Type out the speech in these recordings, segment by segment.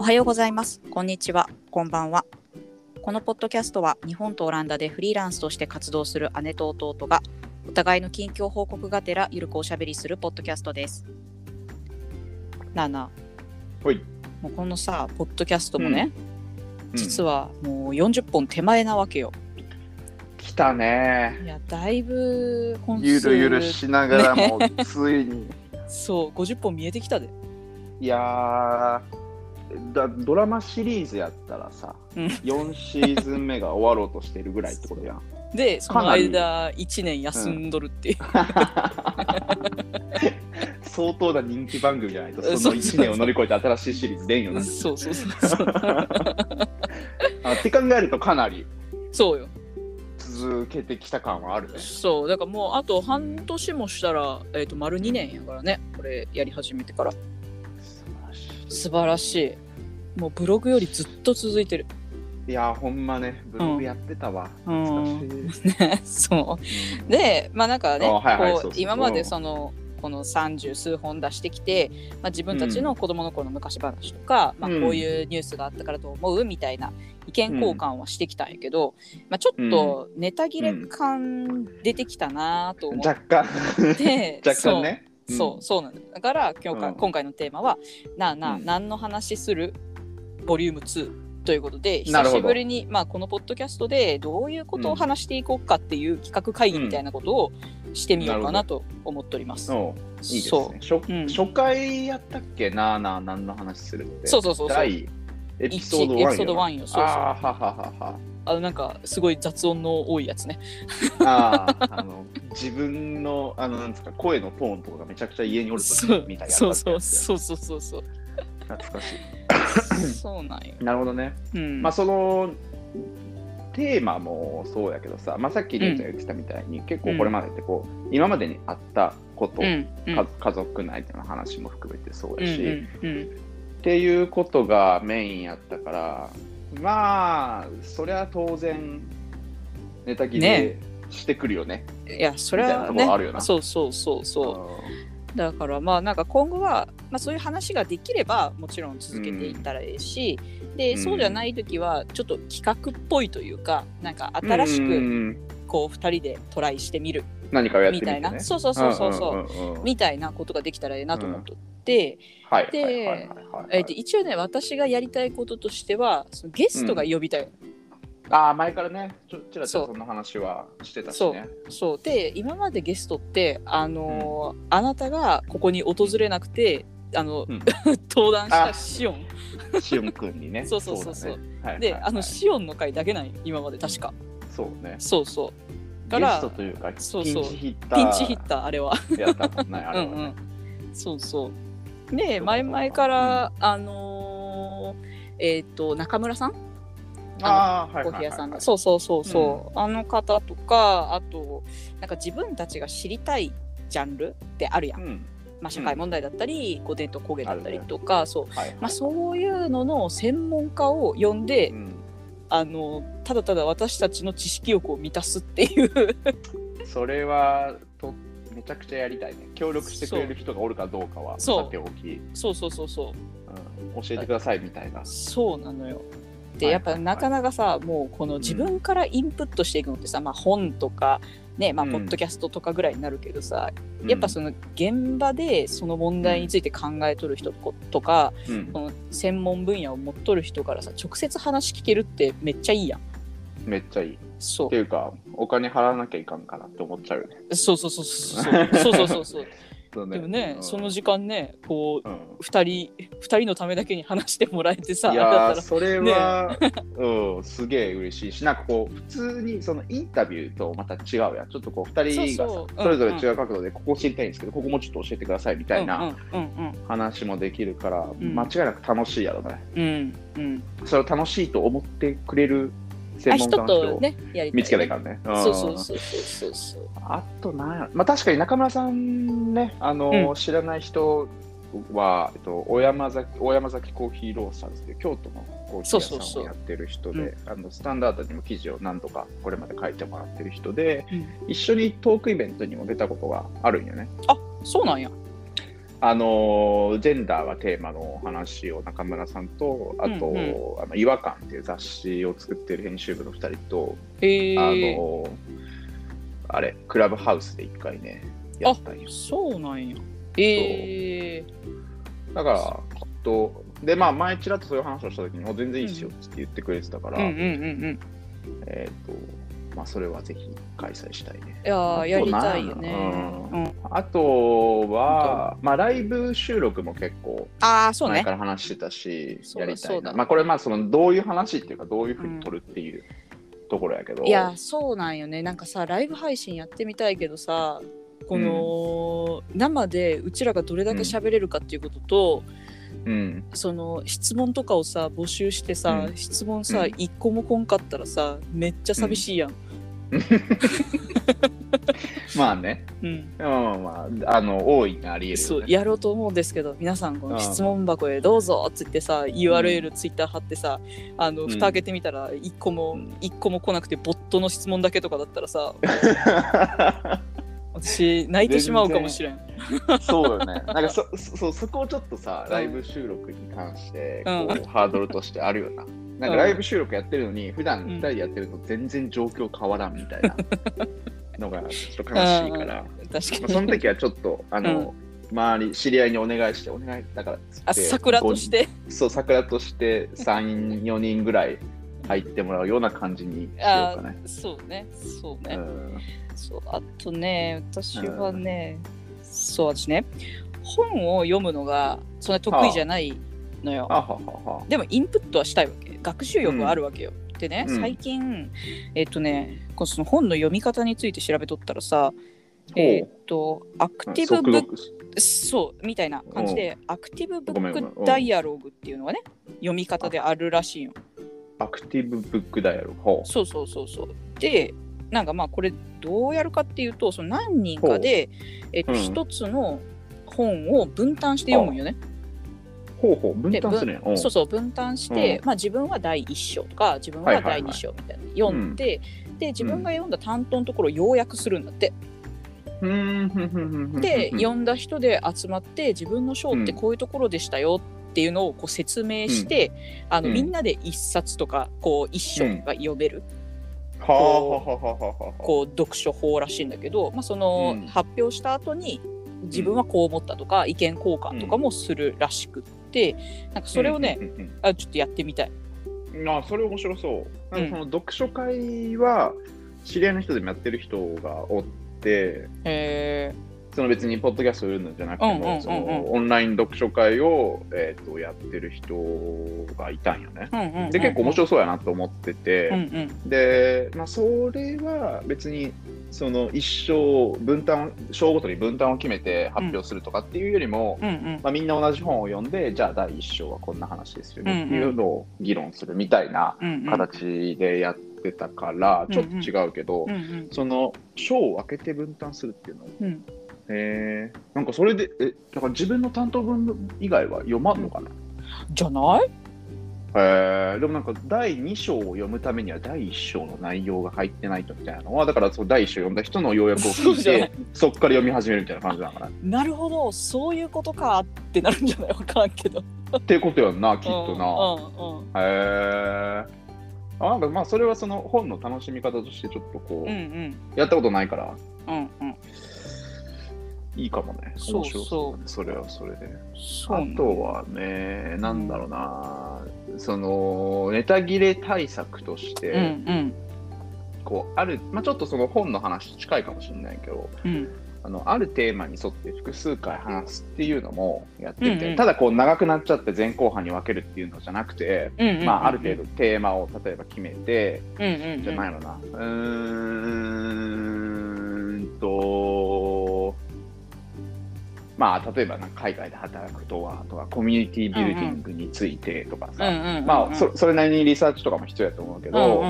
おはようございます。こんにちは。こんばんは。このポッドキャストは日本とオランダでフリーランスとして活動する姉と弟がお互いの近況報告がてらゆるくおしゃべりするポッドキャストです。なあなあ、ほい。もうこのさ、ポッドキャストもね、実は。はもう40本手前なわけよ。来たね。いや、だいぶ本数ゆるゆるしながらも、ついに。そう、50本見えてきたで。いやーだドラマシリーズやったらさ、うん4シーズン目が終わろうとしてるぐらいってことやん。で、その間1年休んどるっていう。相当な人気番組じゃないと、そのそうそう1年を乗り越えて新しいシリーズ出んよな。そうそうそうそう。あって考えるとかなりそうよ。続けてきた感はあるね。そうだからもうあと半年もしたら、えー、と丸2年やからねこれやり始めてから素晴らしい。素晴らしいもうブログよりずっと続いてる。いやーほんまね、ブログやってたわ。うん。懐かしい。ねそう。うん。でまあなんかねあはいはいこそう今までそのこの30数本出してきて、まあ、自分たちの子供の頃の昔話とか、まあ、こうん。ういうニュースがあったからと思うみたいな意見交換はしてきたんやけど、まあ、ちょっとネタ切れ感出てきたなと思っ若干、て、若干ね。そう。そうそうなんだだから今日か、うん。今回のテーマは「なあなあ、うん。何の話する?」ボリューム2ということで久しぶりに、まあ、このポッドキャストでどういうことを話していこうかっていう企画会議みたいなことをしてみようかなと思っております。うん、いいですそね。初,、うん初回やったっけなあなあ何の話するって。そうそうそうそう第エピソード1よ。一エピソード1よそうそうあーはははは。あのなんかすごい雑音の多いやつね。あーあの自分のあのなんですか声のトーンとかがめちゃくちゃ家におるとみたいなそうそうそうそうそうそう。懐かしそうなんよ。い。なるほどね。うん。まあそのテーマもそうやけどさ、まあ、さっきりゅうちゃん言ってたみたいに、結構これまでってこう今までにあったこと、うん家族内での話も含めてそううんやし、うんうんっていうことがメインやったからまあそりゃ当然ネタ切れねしてくるよね。いやそれはみたいなところあるよねなそうそうそうそう。だからまあなんか今後は、まあ、そういう話ができればもちろん続けていったらいいし、でうん。そうじゃない時はちょっと企画っぽいというかなんか新しうくん。こう2人でトライしてみる何かをやってみたいな、そうそうそうそうそう,、んんんうん。みたいなことができたらいいなと思っとって、はいではいはいはいはい。えーと一応ね私がやりたいこととしてはそのゲストが呼びたい、ああ前からねちょちらちらそんな話はしてたしそう。ね。そう。で今までゲストってあのーあなたがここに訪れなくてあの、うん。登壇したシオン。しおんくんにね。そうそうそうそう。だね。はいはいで、はい。あのシオンの回だけない今まで確か。そうね。そうそう。ゲからストというかそうそう。ピンチヒッター。ピンチヒッターあれは。やったもんねあれはね。うんうん。そうそう。で前々から、あのーえっ、と中村さん？ああはいコーヒーはい。はい屋さんの。そうそうそうそう、あの方とかあとなんか自分たちが知りたいジャンルってあるやん、うんまあ、社会問題だったり、こう伝統工芸だったりとか、そう。はいまあ、そういうのの専門家を呼んで、うん。あのただただ私たちの知識欲を満たすっていう。それはとめちゃくちゃやりたいね。協力してくれる人がおるかどうかはさておき、そうそうそうそう。うん、教えてくださいみたいな。そうなのよ。ではい。やっぱなかなかさもうこの自分からインプットしていくのってさ、まあ、本とかねまあうん。ポッドキャストとかぐらいになるけどさ、うん。やっぱその現場でその問題について考えとる人とか、うん。その専門分野を持っとる人からさ直接話聞けるってめっちゃいいやん。めっちゃいい。っそていうか、お金払わなきゃいかんかなって思っちゃうよね。うそうそうそうそうそう。そうそうそうそう そうでもね、うん。その時間ねこううん。二人二人のためだけに話してもらえてさいやーそれは、うん、すげえ嬉しいし、なんかこう、普通にそのインタビューとまた違うやん。ちょっとこう、二人がさそれぞれ違う角度で、ここ知りたいんですけど、ここもちょっと教えてくださいみたいな話もできるから、ん。間違いなく楽しいやろね。うんうん。それを楽しいと思ってくれる専門家の人を見つけないからね。うん。そうそうそうそうそう。そうあとなんやまあ確かに中村さんね、あの、うん。知らない人は、えっと、大山崎大山崎コーヒーロースターズで京都のコーヒー屋さんをやってる人で、あのスタンダードにも記事を何度かこれまで書いてもらってる人で、うん。一緒にトークイベントにも出たことがあるんよね。あそうなんやあのジェンダーがテーマの話を中村さんと、あと、うんうんあの違和感っていう雑誌を作ってる編集部の2人と、へあえ。のあれ、クラブハウスで1回ね、やったんよ。そうなんや。ええ。だから、と、で、まあ、前ちらっとそういう話をしたときに、全然いいっすよって言ってくれてたから、うん。えっ、と、まあ、それはぜひ開催したいね。いやーやりたいよね。ううん。あとは、まあ、ライブ収録も結構ああ、そうね前か。ら話してたし、そうだやりたいな。まあ、これ、まあ、その、どういう話っていうか、どういうふうに撮るっていうところやけど、いや、そうなんよね。なんかさ、ライブ配信やってみたいけどさ、この、生でうちらがどれだけ喋れるかっていうことと、うん、その質問とかをさ募集してさ、うん。質問さ、うん。一個も来んかったらさめっちゃ寂しいやん。まあね、うん。まあまあまあ、あの、大いにあり得るそう。やろうと思うんですけど皆さんこのうん質問箱へどうぞっつってさ URL ツイッター貼ってさあのうん。蓋開けてみたら一個もうん。一個も来なくてボットの質問だけとかだったらさ 私泣いてしまうかもしれん。そうよね。なんかそそそこをちょっとさ、ライブ収録に関してこう、うんハードルとしてあるよな。なんかライブ収録やってるのに、普段うん2人でやってると全然状況変わらんみたいなのがちょっと悲しいから、確まあ、かに。その時はちょっと、あの、周り、知り合いにお願いして、お願いだからあ桜として？そう、桜として3、4人ぐらい入ってもらうような感じにしようあかね。そうね。そうね。うん。そうあとね私はね、そう私ね本を読むのがそんなに得意じゃないのよ、あ。ははは。でもインプットはしたいわけ。学習欲はあるわけよ、でね、うん。最近えっとねこの本の読み方について調べとったらさえっとアクティブブックそうみたいな感じでアクティブブックダイアログっていうのがね読み方であるらしいよアクティブブックダイアログ。ほそうそうそうそう。でなんかまあこれどうやるかっていうとその何人かで、えっとうん。一つの本を分担して読むんよね。うほうほう、分担するんや。うん。そうそう分担して、うまあ自分は第一章とか自分は第二章みたいな、読んで、で自分が読んだ担当のところを要約するんだって。で読んだ人で集まって自分の章ってこういうところでしたよっていうのをこう説明して、あのうん。みんなで一冊とかこう一章が読める。はあはあはあはあはあ。こう読書法らしいんだけど、まあ、そのうん。発表した後に自分はこう思ったとか、意見交換とかもするらしくって、なんかそれをね、うんうんうんあちょっとやってみたい。あそれ面白そう。なんかその読書会は知り合いの人でもやってる人がおってへその別にポッドキャストを売るのじゃなくてもそのオンライン読書会を、えー、とやってる人がいたんよね。ーうんうんうん。で結構面白そうやなと思ってて、うんうん。で、まあ、それは別にその一生分担章ごとに分担を決めて発表するとかっていうよりも、うんうん。まあ、みんな同じ本を読んでじゃあ第一章はこんな話ですよねっていうのを議論するみたいな形でやってたからうんちょっと違うけど、うんうん。その章を分けて分担するっていうのうんへえなんかそれでえだから自分の担当分以外は読まんのかな、じゃない？へえでもなんか第2章を読むためには第1章の内容が入ってないとみたいなのはだからその第1章読んだ人の要約を聞いてそっから読み始めるみたいな感じなのかな？っなるほど。そういうことかってなるんじゃない？わからんけど。ていうことやんなきっとな、うんうん。へえあなんかまあそれはその本の楽しみ方としてちょっとこう、うんうん。やったことないから。うんうんいいかもね。そうそう。それはそれで。あとはねなんだろうな、そのネタ切れ対策として、うんうん。こうある、まあ、ちょっとその本の話と近いかもしれないけどうん。あのあるテーマに沿って複数回話すっていうのもやってみて、うんうん。ただこう長くなっちゃって前後半に分けるっていうのじゃなくて、うんうんまあ、ある程度テーマを例えば決めて、うんうんうん。じゃないのな。うーんとまあ例えば海外で働くとはとかコミュニティビルディングについてとかさ、まあそそれなりにリサーチとかも必要やと思うけど、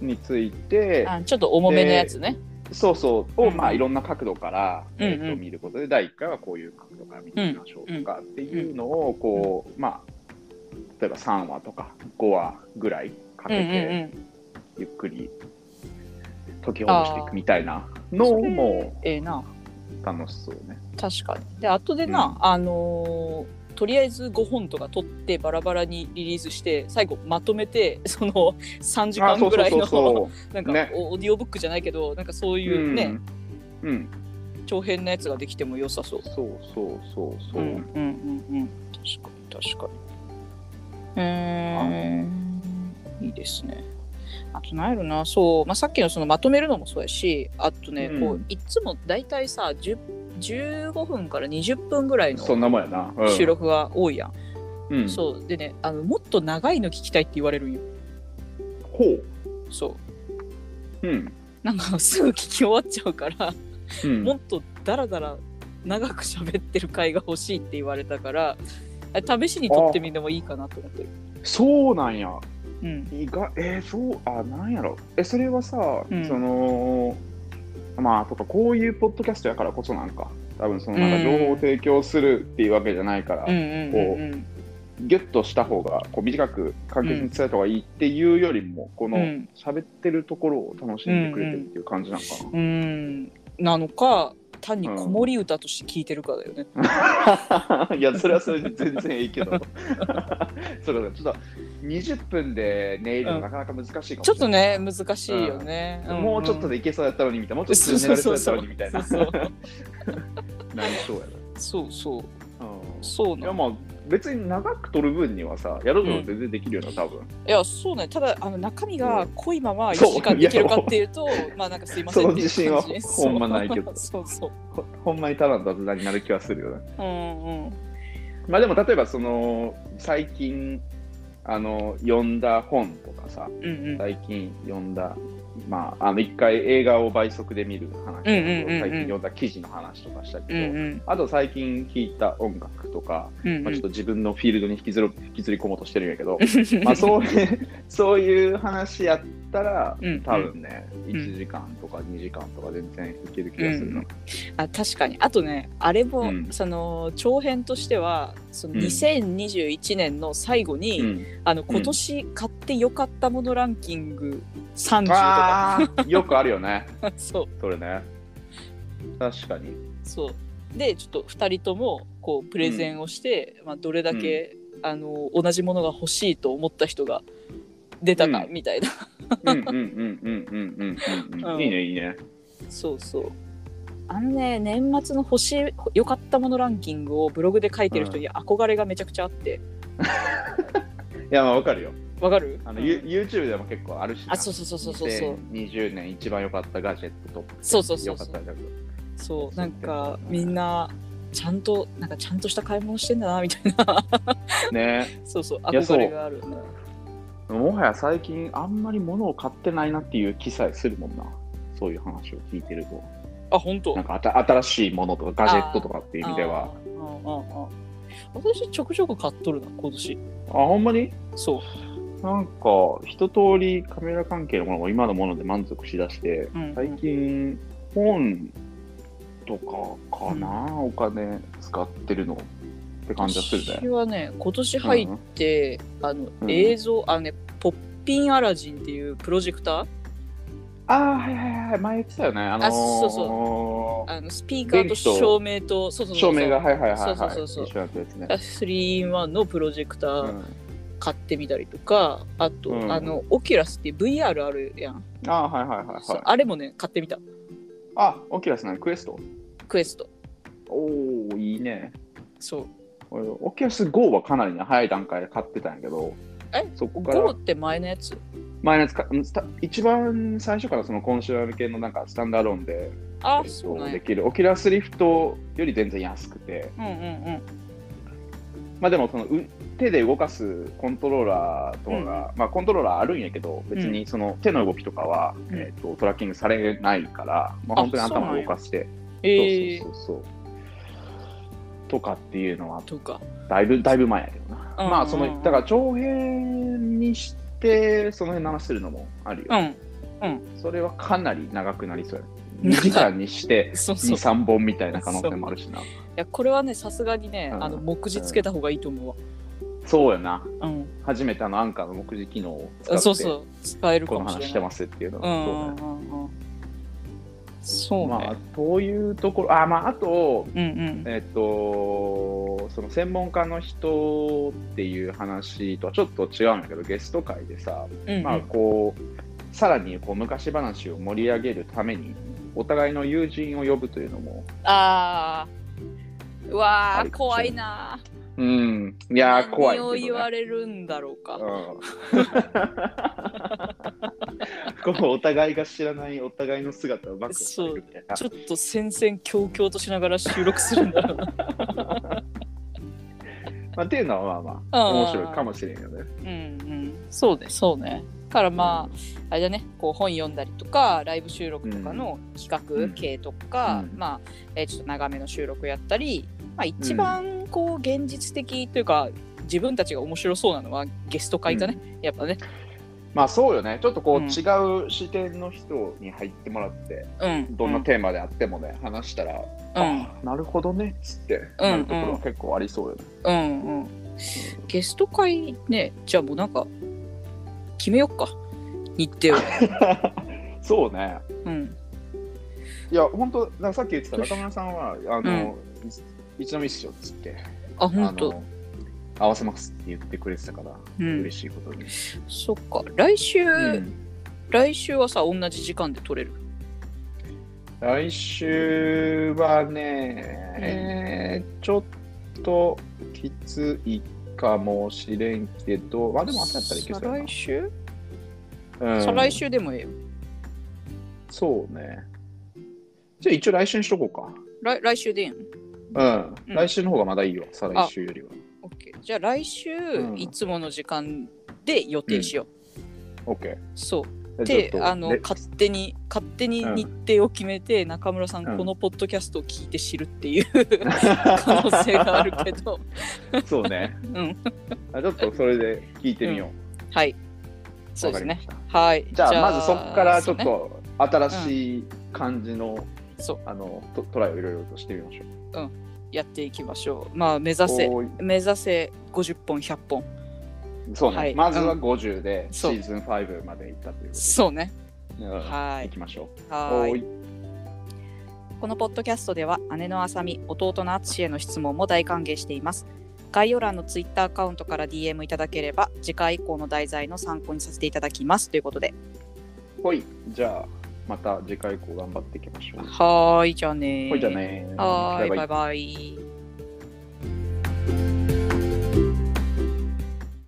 についてあちょっと重めのやつね。そうそうを、うんまあいろんな角度から、えーと見ることで第1回はこういう角度から見てみましょうとかっていうのをこう、まあ例えば3話とか5話ぐらいかけてゆっくり解きほぐしていくみたいなのうん。もええな。楽しそうね。確かにで後でな、うんあのーとりあえず5本とか取ってバラバラにリリースして最後まとめてその3時間ぐらいの なんか、ねオーディオブックじゃないけどなんかそういうね、うん。うん。長編のやつができても良さそう。そうそうそうそう。うんうんうんうん確かに確かに。えー、いいですね。あと何やろなそう、まあ、さっきのそのまとめるのもそうやしあとね、うんこういつも大体さ10 15分から20分ぐらいのそんなもんやな。うん収。録が多いやん。うん。そうでねあのもっと長いの聞きたいって言われるんよ。ほう。そううん。なんかすぐ聞き終わっちゃうから、うん。もっとダラダラ長く喋ってる回が欲しいって言われたからあ試しに撮ってみてもいいかなと思ってる。そうなんや。うん。意外えー、そうあなんやろ。えそれはさ、うん。そのまあとかこういうポッドキャストやからこそなんか多分そのなんかうん。情報を提供するっていうわけじゃないから、うんうんうギュッとした方がこう短く簡潔に伝えた方がいいっていうよりも、このうん。喋ってるところを楽しんでくれてるっていう感じなのかうん。なのか単に子守歌として聞いてるかだよね。な、いやそれはそれで全然いいけど。そうだちょっと20分で寝るのなかなか難しいかもしれない、ちょっとね難しいよね。ん。んもうちょっとでいけそうやったのにみたいな、もうちょっとで寝られそうやったのにみたいな。そうそうなりそうやそうそう。な。そうなの。いやまあ別に長く取る分にはさ、やるの全然できるよな、多分。いやそうね。ただあの中身が濃いまま1そう。時間できるかっていうとまあなんかすいませんその自信はほんまないけど。そうそうほほんまにただの雑談になる気はするよね。うんうん。まあでも例えばその最近あの読んだ本とかさ、うんうん。最近読んだ、まあ、あの一回映画を倍速で見る話最近読んだ記事の話とかしたけど、うんうん。あと最近聴いた音楽とか、うんまあ、ちょっと自分のフィールドに引きずる引きずり込もうとしてるんやけど、まあそういうそういう話やったら、うん多分ね、1時間とか2時間とか全然いける気がするな。あ確かに。あとねあれも、うん。その長編としてはそのうん。2021年の最後に、うん。あの今年買ってよかったものランキング30とか、よくあるよね、そう。それね。確かに。そう。でちょっと2人ともこうプレゼンをして、まあ、どれだけ、あの同じものが欲しいと思った人が出たかうん。みたいな、うんうんうんうんうんうんうん。いいねいいね。そうそう。あのね年末の星良かったものランキングをブログで書いてる人に憧れがめちゃくちゃあって。いやまあわかるよ。わかる？あの、うん、YouTube でも結構あるしあそうそうそうそうそう20年一番良かったガジェットとそうそうそうそう。そうなんかみんなちゃんとなんかちゃんとした買い物してんだなみたいな。ね。そうそう憧れがあるんだもはや最近あんまり物を買ってないなっていう気さえするもんな。そういう話を聞いてると。あ本当？なんかあた新しいものとかガジェットとかっていう意味では。私ちょくちょく買っとるな今年。あ、ほんまに？そう。なんか、一通りカメラ関係のものも今のもので満足しだして、うん最近、本とかかな、お金使ってるのって感じはするね。私はね今年入って、あのうん。映像あのねポッピンアラジンっていうプロジェクター？ああ、はいはいはい、前言ってたよね。あのー、あそうそあのスピーカーと電気と照明とそうそうそうそう。照明が、はいはいはい、はい、そうそうそう一緒になったやつね。3-in-1 のプロジェクターうん、買ってみたりとか、あと、うん。あのOculus っていう VR あるやん、ああ、はいはいはい、そうはい。あれもね買ってみた。あ、 Oculus なの Quest？Quest。おおいいね。そう俺オキュラス GO はかなりね早い段階で買ってたんやけど、えそこから。GO って前のやつ？前のやつか。一番最初からそのコンシューマー系のなんかスタンドアローンであえっとできる。 Oculus Rift より全然安くて、うんうんうん。まあでもそのう手で動かすコントローラーとかが、まあコントローラーあるんやけど、別にその手の動きとかは、うん。えっとトラッキングされないから、まあ、あ本当に頭を動かして、えー。そうそうそうそう。とかっていうのはだいぶだいぶ前やけどな。うん。まあそのだから長編にしてその辺の話するのもあるよ。うん。それはかなり長くなりそうや。2時間にしてそうそう。2、い3本みたいな可能性もあるしな。やこれはねさすがにね、うん。あの目次つけた方がいいと思うわ。そうやな。うん。初めてあのアンカーの目次機能を使ってそうそう。使えるかこのもしれない。話してますっていうのは、うんうんそうだねうんうんそうね。まあ、そういうところ、あ、まあ、あと、うんうん。えっと、その専門家の人っていう話とはちょっと違うんだけど、ゲスト会でさ、うんうんまあ、こう、さらにこう昔話を盛り上げるために、お互いの友人を呼ぶというのも、ああ。うわあ怖いな。うん、いやー、怖いね、何を言われるんだろうか。うん、こうお互いが知らないお互いの姿を暴露されるみたいな。ちょっと戦々恐々としながら収録するんだろうな。まあ、っていうのはまあまあうん面白いかもしれんよね。うんうん。そうね、そうね。だからまあ、あれだね、こう本読んだりとか、ライブ収録とかの企画系とか、うん。まあ、えーちょっと長めの収録やったり、まあ、一番こう現実的というか、自分たちが面白そうなのはゲスト会かね、やっぱね。まあそうよねちょっとこう、うん違う視点の人に入ってもらってうん。どんなテーマであってもね、話したら、うんあなるほどねっつってうんなるところは結構ありそうよね。うんうん。ゲスト会ね、じゃあもうなんか、決めよっか。日程を。そうね。うん。いや本当なんかさっき言ってた中村さんはあの、いつのみっすよっつってあ、あ本当の合わせますって言ってくれてたから、うん嬉しいことに。そっか。来週、うん来週はさ、同じ時間で撮れる？来週はね、えーちょっときついかもしれんけど、まあでも朝やったらいけそう来週、な。うん再来週でもええよ。そうね。じゃあ一応来週にしとこうか。来来週でいいのうん。うん来週の方がまだいいよ、再来週よりは。オッケーじゃあ来週、うんいつもの時間で予定しよう。OK。そう。じゃでちょっとであの勝手に勝手にうん日程を決めて、中村さん、うんこのポッドキャストを聞いて知るっていう 可能性があるけど、そうね。うん、あちょっとそれで聞いてみよはい、う。そうですね。はい。じゃあまずそこからちょっと新しい感じの,、そうあのトトライをいろいろとしてみましょやっていきましょう。まあ目指う。せ目指せ50本100本。そうね、はいまずは50でシーズン5まで行ったということそうね。で、うんはい行きましょう。はい。このポッドキャストでは姉のあさみ、弟のあつしへの質問も大歓迎しています。概要欄のツイッターアカウントから DM いただければ次回以降の題材の参考にさせていただきますということで。ほい、じゃあまた次回以降頑張っていきましょう。はーい、じゃあねーほいじゃあねーはーい、バイバイ。